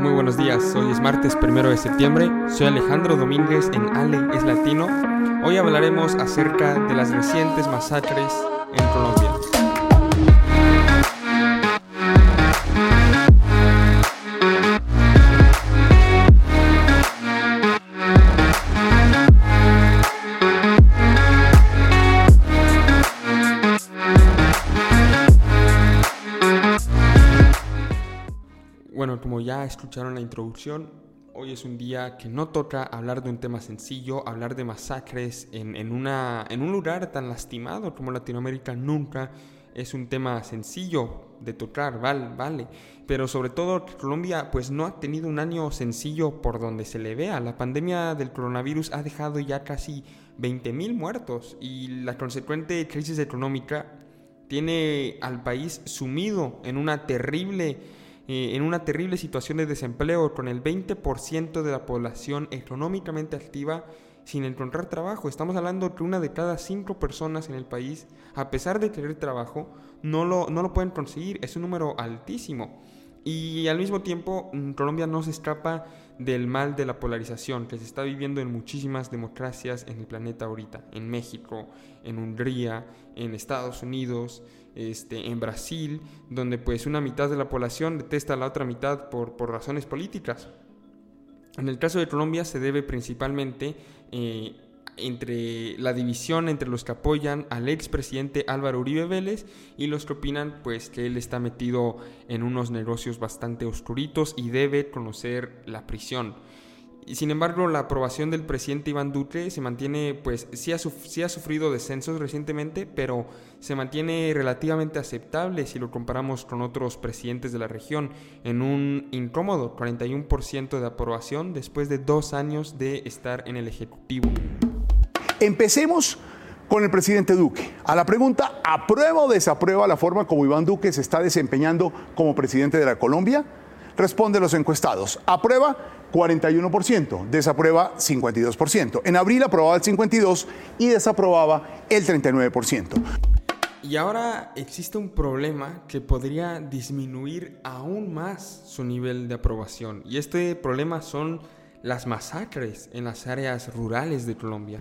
Muy buenos días, hoy es martes primero de septiembre, soy Alejandro Domínguez en Ale es Latino. Hoy hablaremos acerca de las recientes masacres en Colombia. Ya escucharon la introducción, hoy es un día que no toca hablar de un tema sencillo, hablar de masacres en, en, una, en un lugar tan lastimado como Latinoamérica nunca es un tema sencillo de tocar, vale, vale. Pero sobre todo Colombia pues no ha tenido un año sencillo por donde se le vea. La pandemia del coronavirus ha dejado ya casi 20.000 muertos y la consecuente crisis económica tiene al país sumido en una terrible eh, en una terrible situación de desempleo con el 20% de la población económicamente activa sin encontrar trabajo. Estamos hablando que una de cada cinco personas en el país, a pesar de tener trabajo, no lo, no lo pueden conseguir. Es un número altísimo. Y al mismo tiempo, mm, Colombia no se escapa del mal de la polarización que se está viviendo en muchísimas democracias en el planeta ahorita, en México, en Hungría, en Estados Unidos, este, en Brasil, donde pues una mitad de la población detesta a la otra mitad por, por razones políticas. En el caso de Colombia se debe principalmente eh, entre la división entre los que apoyan al expresidente Álvaro Uribe Vélez y los que opinan pues que él está metido en unos negocios bastante oscuritos y debe conocer la prisión. Sin embargo, la aprobación del presidente Iván Duque se mantiene, pues sí ha, sí ha, sufrido descensos recientemente, pero se mantiene relativamente aceptable si lo comparamos con otros presidentes de la región, en un incómodo 41% de aprobación después de dos años de estar en el Ejecutivo. Empecemos con el presidente Duque. A la pregunta, ¿aprueba o desaprueba la forma como Iván Duque se está desempeñando como presidente de la Colombia? Responde los encuestados. Aprueba 41%, desaprueba 52%. En abril aprobaba el 52% y desaprobaba el 39%. Y ahora existe un problema que podría disminuir aún más su nivel de aprobación. Y este problema son las masacres en las áreas rurales de Colombia.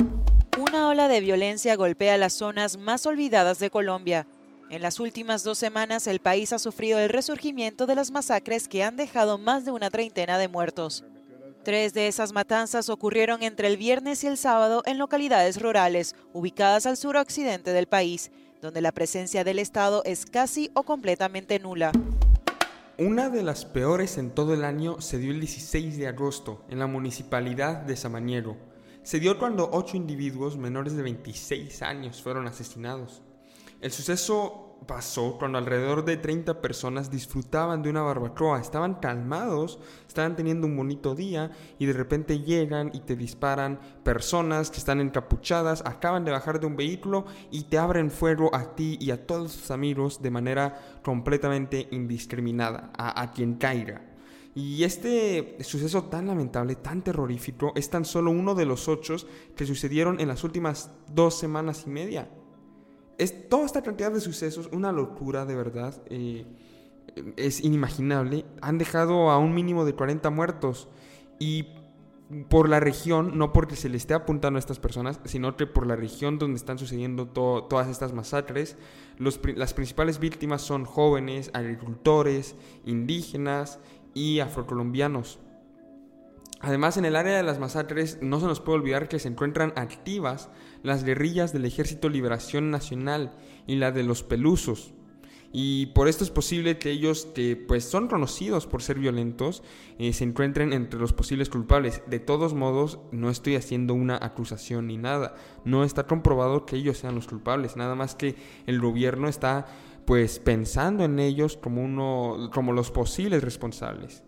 Ola de violencia golpea las zonas más olvidadas de Colombia. En las últimas dos semanas el país ha sufrido el resurgimiento de las masacres que han dejado más de una treintena de muertos. Tres de esas matanzas ocurrieron entre el viernes y el sábado en localidades rurales, ubicadas al suroccidente del país, donde la presencia del Estado es casi o completamente nula. Una de las peores en todo el año se dio el 16 de agosto en la municipalidad de Samaniego. Se dio cuando ocho individuos menores de 26 años fueron asesinados. El suceso pasó cuando alrededor de 30 personas disfrutaban de una barbacoa, estaban calmados, estaban teniendo un bonito día y de repente llegan y te disparan personas que están encapuchadas, acaban de bajar de un vehículo y te abren fuego a ti y a todos tus amigos de manera completamente indiscriminada, a, a quien caiga. Y este suceso tan lamentable, tan terrorífico, es tan solo uno de los ocho que sucedieron en las últimas dos semanas y media. Es toda esta cantidad de sucesos, una locura de verdad, eh, es inimaginable. Han dejado a un mínimo de 40 muertos. Y por la región, no porque se le esté apuntando a estas personas, sino que por la región donde están sucediendo todas estas masacres, las principales víctimas son jóvenes, agricultores, indígenas y afrocolombianos. Además, en el área de las masacres no se nos puede olvidar que se encuentran activas las guerrillas del Ejército Liberación Nacional y la de los Pelusos. Y por esto es posible que ellos, que pues son conocidos por ser violentos, eh, se encuentren entre los posibles culpables. De todos modos, no estoy haciendo una acusación ni nada. No está comprobado que ellos sean los culpables. Nada más que el gobierno está pues pensando en ellos como uno, como los posibles responsables.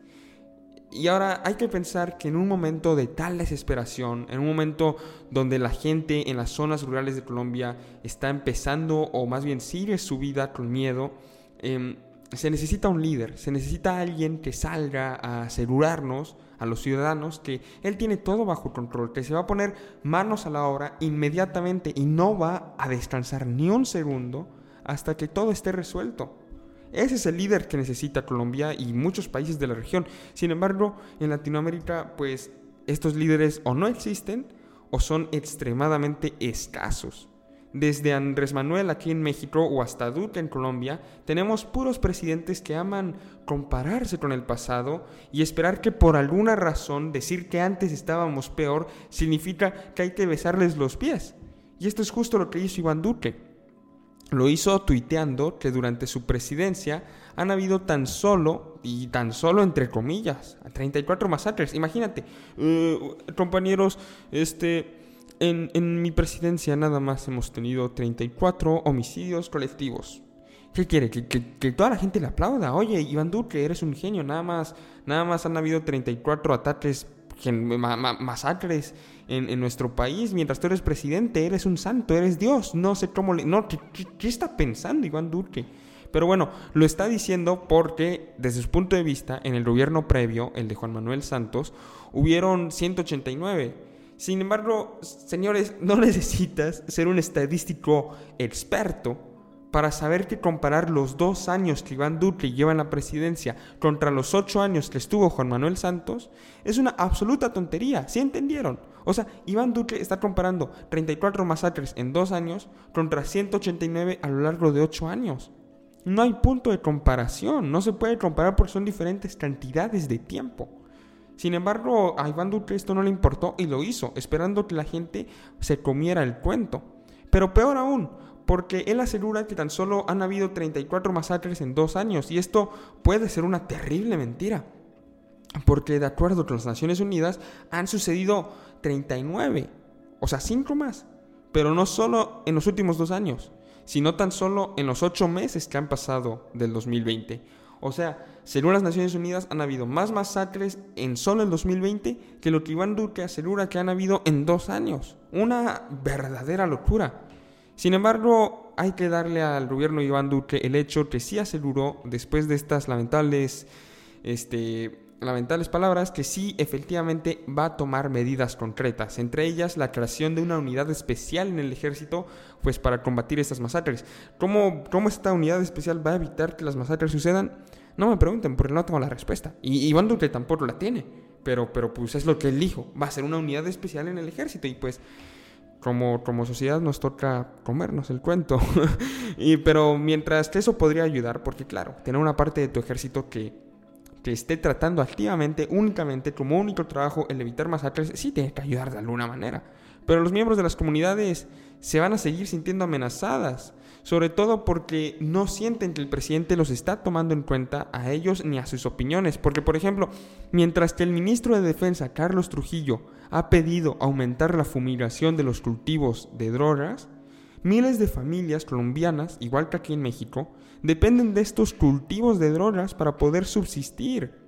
Y ahora hay que pensar que en un momento de tal desesperación, en un momento donde la gente en las zonas rurales de Colombia está empezando o más bien sigue su vida con miedo, em, se necesita un líder, se necesita alguien que salga a asegurarnos a los ciudadanos que él tiene todo bajo control, que se va a poner manos a la obra inmediatamente y no va a descansar ni un segundo hasta que todo esté resuelto. Ese es el líder que necesita Colombia y muchos países de la región. Sin embargo, en Latinoamérica, pues estos líderes o no existen o son extremadamente escasos. Desde Andrés Manuel aquí en México o hasta Duque en Colombia, tenemos puros presidentes que aman compararse con el pasado y esperar que por alguna razón decir que antes estábamos peor significa que hay que besarles los pies. Y esto es justo lo que hizo Iván Duque. Lo hizo tuiteando que durante su presidencia han habido tan solo, y tan solo entre comillas, 34 masacres. Imagínate, eh, compañeros, este en, mi presidencia nada más hemos tenido 34 homicidios colectivos. ¿Qué quiere? ¿Que, toda la gente le aplauda. Oye, Iván Duque, eres un genio. Nada más, nada más han habido 34 ataques, masacres en, nuestro país. Mientras tú eres presidente, eres un santo, eres Dios. No sé cómo le... No, ¿qué, está pensando Iván Duque? Pero bueno, lo está diciendo porque desde su punto de vista, en el gobierno previo, el de Juan Manuel Santos, hubieron 189 sin embargo, señores, no necesitas ser un estadístico experto para saber que comparar los dos años que Iván Duque lleva en la presidencia contra los ocho años que estuvo Juan Manuel Santos es una absoluta tontería. ¿Sí entendieron? O sea, Iván Duque está comparando 34 masacres en dos años contra 189 a lo largo de ocho años. No hay punto de comparación, no se puede comparar porque son diferentes cantidades de tiempo. Sin embargo, a Iván Duque esto no le importó y lo hizo, esperando que la gente se comiera el cuento. Pero peor aún, porque él asegura que tan solo han habido 34 masacres en dos años y esto puede ser una terrible mentira. Porque de acuerdo con las Naciones Unidas han sucedido 39, o sea, 5 más. Pero no solo en los últimos dos años, sino tan solo en los 8 meses que han pasado del 2020. O sea, según las Naciones Unidas han habido más masacres en solo el 2020 que lo que Iván Duque asegura que han habido en dos años. Una verdadera locura. Sin embargo, hay que darle al gobierno de Iván Duque el hecho que sí aseguró, después de estas lamentables, este, lamentables palabras, que sí efectivamente va a tomar medidas concretas, entre ellas la creación de una unidad especial en el ejército, pues para combatir estas masacres. ¿Cómo, cómo esta unidad especial va a evitar que las masacres sucedan? No me pregunten porque no tengo la respuesta. Y Iván Duque tampoco la tiene. Pero, pero pues es lo que él dijo. Va a ser una unidad especial en el ejército. Y pues como, como sociedad nos toca comernos el cuento. y, pero mientras que eso podría ayudar, porque claro, tener una parte de tu ejército que, que esté tratando activamente, únicamente, como único trabajo, el evitar masacres, sí tiene que ayudar de alguna manera. Pero los miembros de las comunidades se van a seguir sintiendo amenazadas sobre todo porque no sienten que el presidente los está tomando en cuenta a ellos ni a sus opiniones. Porque, por ejemplo, mientras que el ministro de Defensa, Carlos Trujillo, ha pedido aumentar la fumigación de los cultivos de drogas, miles de familias colombianas, igual que aquí en México, dependen de estos cultivos de drogas para poder subsistir.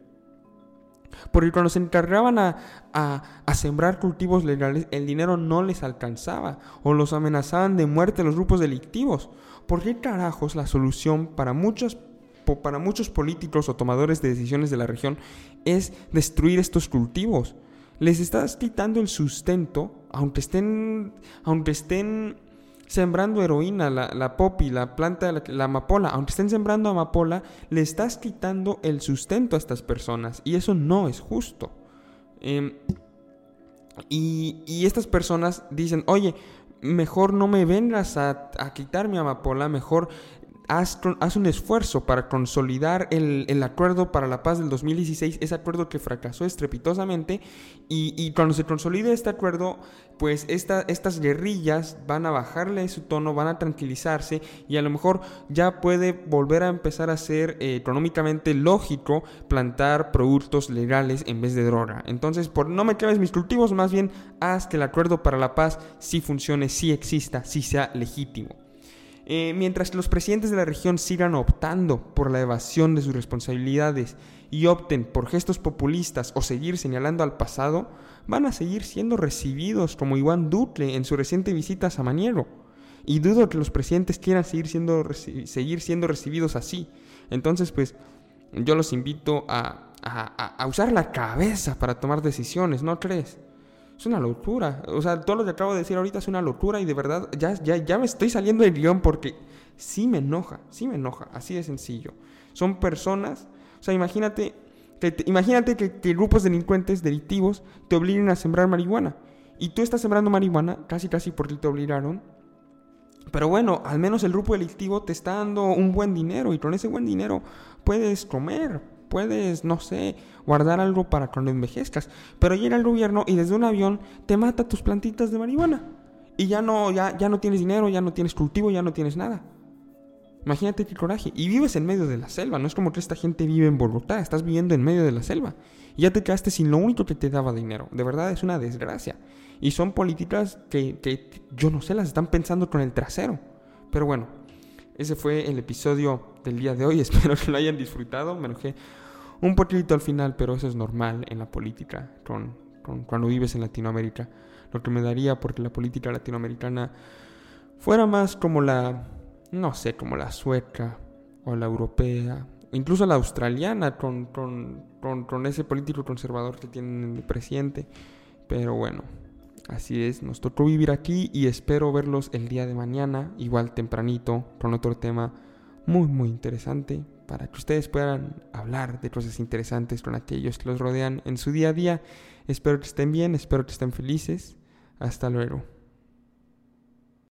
Porque cuando se encargaban a, a, sembrar cultivos legales, el dinero no les alcanzaba o los amenazaban de muerte los grupos delictivos. ¿Por qué carajos la solución para muchos, para muchos políticos o tomadores de decisiones de la región es destruir estos cultivos? Les estás quitando el sustento, aunque estén, aunque estén sembrando heroína, la, la poppy, la planta, la, la, amapola, aunque estén sembrando amapola, le estás quitando el sustento a estas personas y eso no es justo. Em, y, y, estas personas dicen, oye, mejor no me vengas a, a quitar mi amapola, mejor haz, un esfuerzo para consolidar el, acuerdo para la paz del 2016, ese acuerdo que fracasó estrepitosamente, y, cuando se consolide este acuerdo, pues estas guerrillas van a bajarle su tono, van a tranquilizarse, y a lo mejor ya puede volver a empezar a ser eh, económicamente lógico plantar productos legales en vez de droga. Entonces, por no me quemes mis cultivos, más bien haz que el acuerdo para la paz sí funcione, sí exista, sí sea legítimo. Eh, mientras los presidentes de la región sigan optando por la evasión de sus responsabilidades y opten por gestos populistas o seguir señalando al pasado, van a seguir siendo recibidos como Iván Duque en su reciente visita a Samaniego. Y dudo que los presidentes quieran seguir siendo, seguir siendo recibidos así. Entonces, pues, yo los invito a, a usar la cabeza para tomar decisiones, ¿no crees? Es una locura. O sea, todo lo que acabo de decir ahorita es una locura y de verdad ya, ya, ya me estoy saliendo del guion porque sí me enoja, sí me enoja, así de sencillo. Son personas, o sea, imagínate que, imagínate que, que, grupos delincuentes, delictivos, te obliguen a sembrar marihuana. Y tú estás sembrando marihuana, casi casi porque te obligaron. Pero bueno, al menos el grupo delictivo te está dando un buen dinero y con ese buen dinero puedes comer, puedes, no sé, guardar algo para cuando envejezcas. Pero llega el gobierno y desde un avión te mata tus plantitas de marihuana. Y ya no, ya, ya no tienes dinero, ya no tienes cultivo, ya no tienes nada. Imagínate qué coraje. Y vives en medio de la selva. No es como que esta gente vive en Bogotá. Estás viviendo en medio de la selva. Y ya te quedaste sin lo único que te daba dinero. De verdad es una desgracia. Y son políticas que, que yo no sé, las están pensando con el trasero. Pero bueno, ese fue el episodio del día de hoy. Espero que lo hayan disfrutado. Me enojé un poquito al final, pero eso es normal en la política. Con, con, cuando vives en Latinoamérica. Lo que me daría porque la política latinoamericana fuera más como la no sé, como la sueca o la europea, incluso la australiana con, con, ese político conservador que tienen el presidente. Pero bueno, así es, nos tocó vivir aquí y espero verlos el día de mañana, igual tempranito, con otro tema muy, muy interesante, para que ustedes puedan hablar de cosas interesantes con aquellos que los rodean en su día a día. Espero que estén bien, espero que estén felices. Hasta luego.